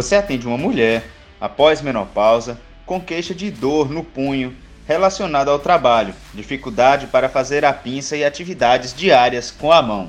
Você atende uma mulher após menopausa com queixa de dor no punho relacionada ao trabalho, dificuldade para fazer a pinça e atividades diárias com a mão.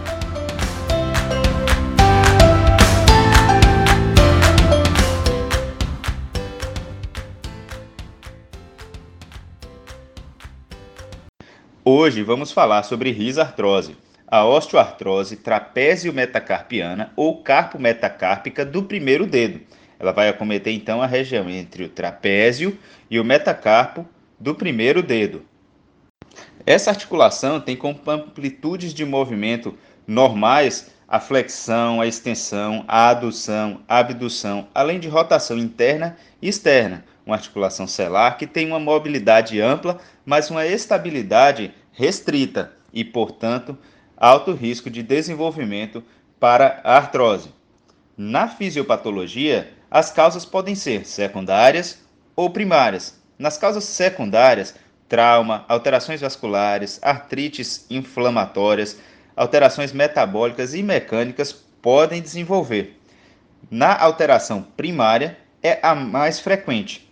Hoje vamos falar sobre risartrose, a osteoartrose trapézio-metacarpiana ou carpo-metacárpica do primeiro dedo. Ela vai acometer então a região entre o trapézio e o metacarpo do primeiro dedo. Essa articulação tem como amplitudes de movimento normais a flexão, a extensão, a adução, a abdução, além de rotação interna e externa, uma articulação celular que tem uma mobilidade ampla, mas uma estabilidade restrita e, portanto, alto risco de desenvolvimento para a artrose. Na fisiopatologia, as causas podem ser secundárias ou primárias. Nas causas secundárias, trauma, alterações vasculares, artrites inflamatórias, alterações metabólicas e mecânicas podem desenvolver. Na alteração primária, é a mais frequente,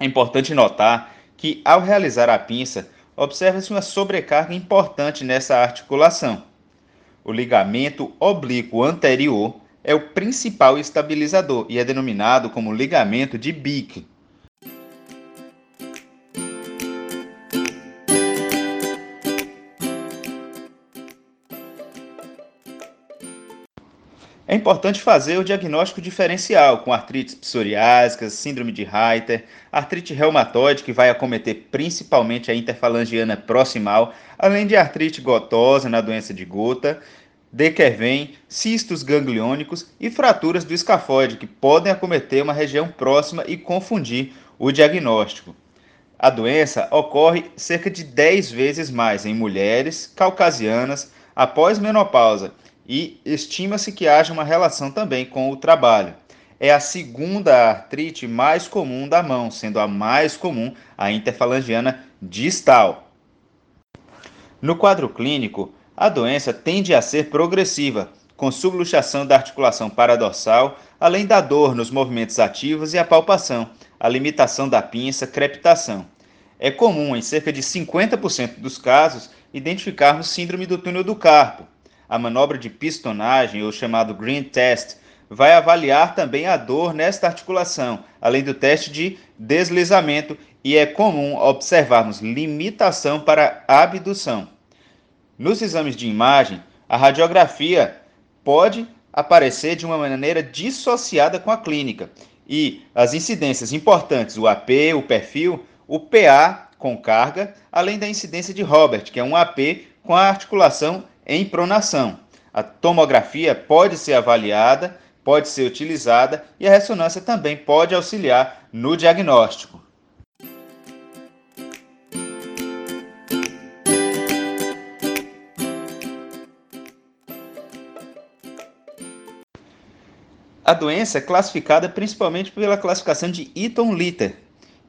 é importante notar que, ao realizar a pinça, observa-se uma sobrecarga importante nessa articulação. O ligamento oblíquo anterior é o principal estabilizador e é denominado como ligamento de Bick. É importante fazer o diagnóstico diferencial com artrites psoriásicas, síndrome de Reiter, artrite reumatoide, que vai acometer principalmente a interfalangiana proximal, além de artrite gotosa na doença de gota, Dequervem, cistos gangliônicos e fraturas do escafoide, que podem acometer uma região próxima e confundir o diagnóstico. A doença ocorre cerca de 10 vezes mais em mulheres caucasianas após menopausa e estima-se que haja uma relação também com o trabalho. É a segunda artrite mais comum da mão, sendo a mais comum a interfalangiana distal. No quadro clínico, a doença tende a ser progressiva, com subluxação da articulação paradorsal, além da dor nos movimentos ativos e a palpação, a limitação da pinça, crepitação. É comum, em cerca de 50% dos casos, identificarmos síndrome do túnel do carpo, a manobra de pistonagem, ou chamado Green Test, vai avaliar também a dor nesta articulação, além do teste de deslizamento, e é comum observarmos limitação para abdução. Nos exames de imagem, a radiografia pode aparecer de uma maneira dissociada com a clínica, e as incidências importantes, o AP, o perfil, o PA com carga, além da incidência de Robert, que é um AP com a articulação em pronação. A tomografia pode ser avaliada, pode ser utilizada e a ressonância também pode auxiliar no diagnóstico. A doença é classificada principalmente pela classificação de Eaton-Litter,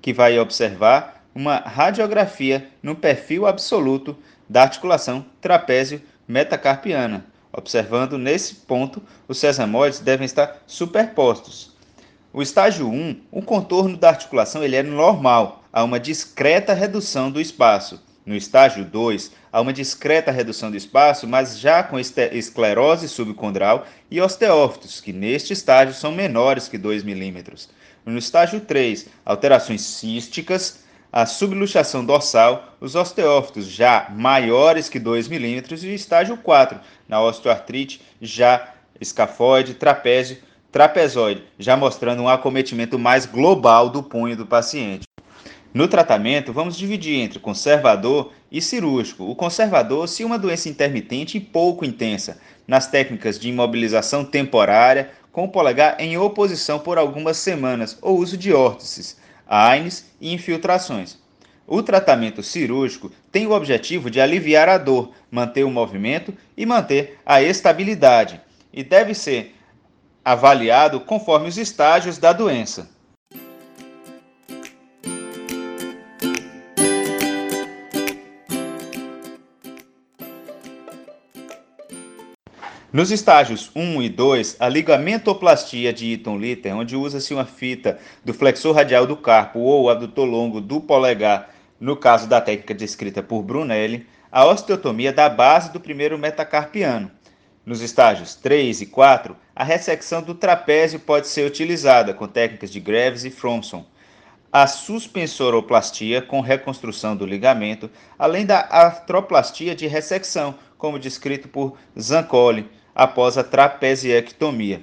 que vai observar uma radiografia no perfil absoluto da articulação trapézio metacarpiana. Observando nesse ponto, os sesamoides devem estar superpostos. O estágio 1, o contorno da articulação ele é normal, há uma discreta redução do espaço. No estágio 2, há uma discreta redução do espaço, mas já com esclerose subcondral e osteófitos, que neste estágio são menores que 2 milímetros. No estágio 3, alterações císticas, a subluxação dorsal, os osteófitos já maiores que 2 milímetros e estágio 4, na osteoartrite já escafoide, trapézio, trapezoide, já mostrando um acometimento mais global do punho do paciente. No tratamento, vamos dividir entre conservador e cirúrgico. O conservador, se uma doença intermitente e pouco intensa, nas técnicas de imobilização temporária, com o polegar em oposição por algumas semanas, ou uso de órtices, AINES e infiltrações. O tratamento cirúrgico tem o objetivo de aliviar a dor, manter o movimento e manter a estabilidade, e deve ser avaliado conforme os estágios da doença. Nos estágios 1 e 2, a ligamentoplastia de Eaton-Litter, onde usa-se uma fita do flexor radial do carpo ou adutor longo do polegar, no caso da técnica descrita por Brunelli, a osteotomia da base do primeiro metacarpiano. Nos estágios 3 e 4, a ressecção do trapézio pode ser utilizada com técnicas de Graves e Fromson. A suspensoroplastia com reconstrução do ligamento, além da artroplastia de ressecção, como descrito por Zancoli, após a trapeziectomia.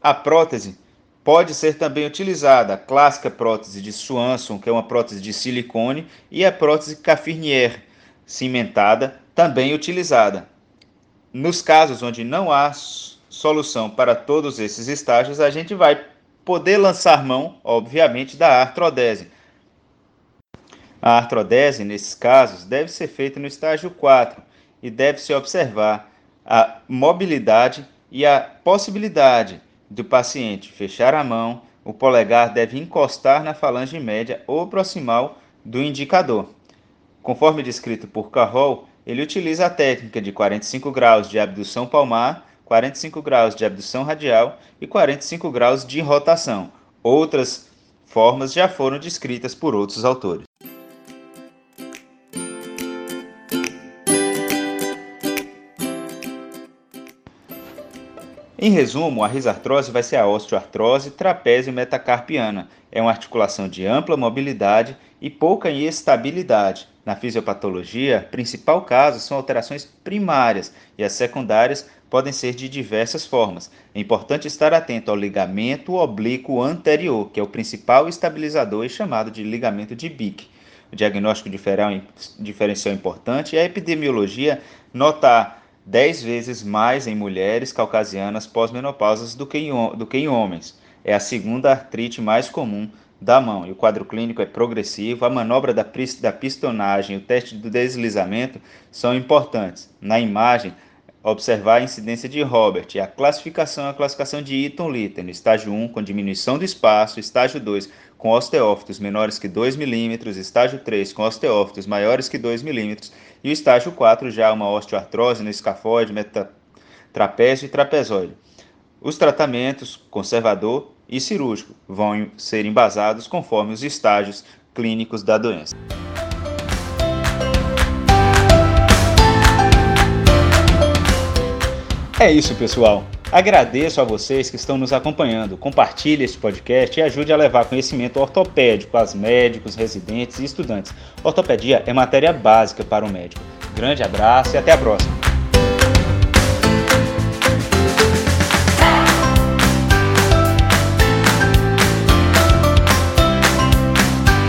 A prótese pode ser também utilizada, a clássica prótese de Swanson, que é uma prótese de silicone, e a prótese Cafirnier, cimentada, também utilizada. Nos casos onde não há solução para todos esses estágios, a gente vai poder lançar mão, obviamente, da artrodese. A artrodese, nesses casos, deve ser feita no estágio 4 e deve-se observar a mobilidade e a possibilidade do paciente fechar a mão, o polegar deve encostar na falange média ou proximal do indicador. Conforme descrito por Carroll, ele utiliza a técnica de 45 graus de abdução palmar, 45 graus de abdução radial e 45 graus de rotação. Outras formas já foram descritas por outros autores. Em resumo, a risartrose vai ser a osteoartrose trapézio metacarpiana. É uma articulação de ampla mobilidade e pouca estabilidade. Na fisiopatologia, principal caso são alterações primárias e as secundárias podem ser de diversas formas. É importante estar atento ao ligamento oblíquo anterior, que é o principal estabilizador e chamado de ligamento de Bick. O diagnóstico diferencial importante é a epidemiologia notar 10 vezes mais em mulheres caucasianas pós-menopausas do, do que em homens. É a segunda artrite mais comum da mão. E o quadro clínico é progressivo. A manobra da, da pistonagem o teste do deslizamento são importantes. Na imagem, observar a incidência de Robert e a classificação, a classificação de Eaton-Litter, no estágio 1 com diminuição do espaço, estágio 2 com osteófitos menores que 2 milímetros, estágio 3 com osteófitos maiores que 2 milímetros e o estágio 4 já uma osteoartrose no escafoide, metatrapézio e trapezoide. Os tratamentos conservador e cirúrgico vão ser embasados conforme os estágios clínicos da doença. É isso, pessoal. Agradeço a vocês que estão nos acompanhando. Compartilhe este podcast e ajude a levar conhecimento ortopédico aos médicos, residentes e estudantes. Ortopedia é matéria básica para o médico. Grande abraço e até a próxima.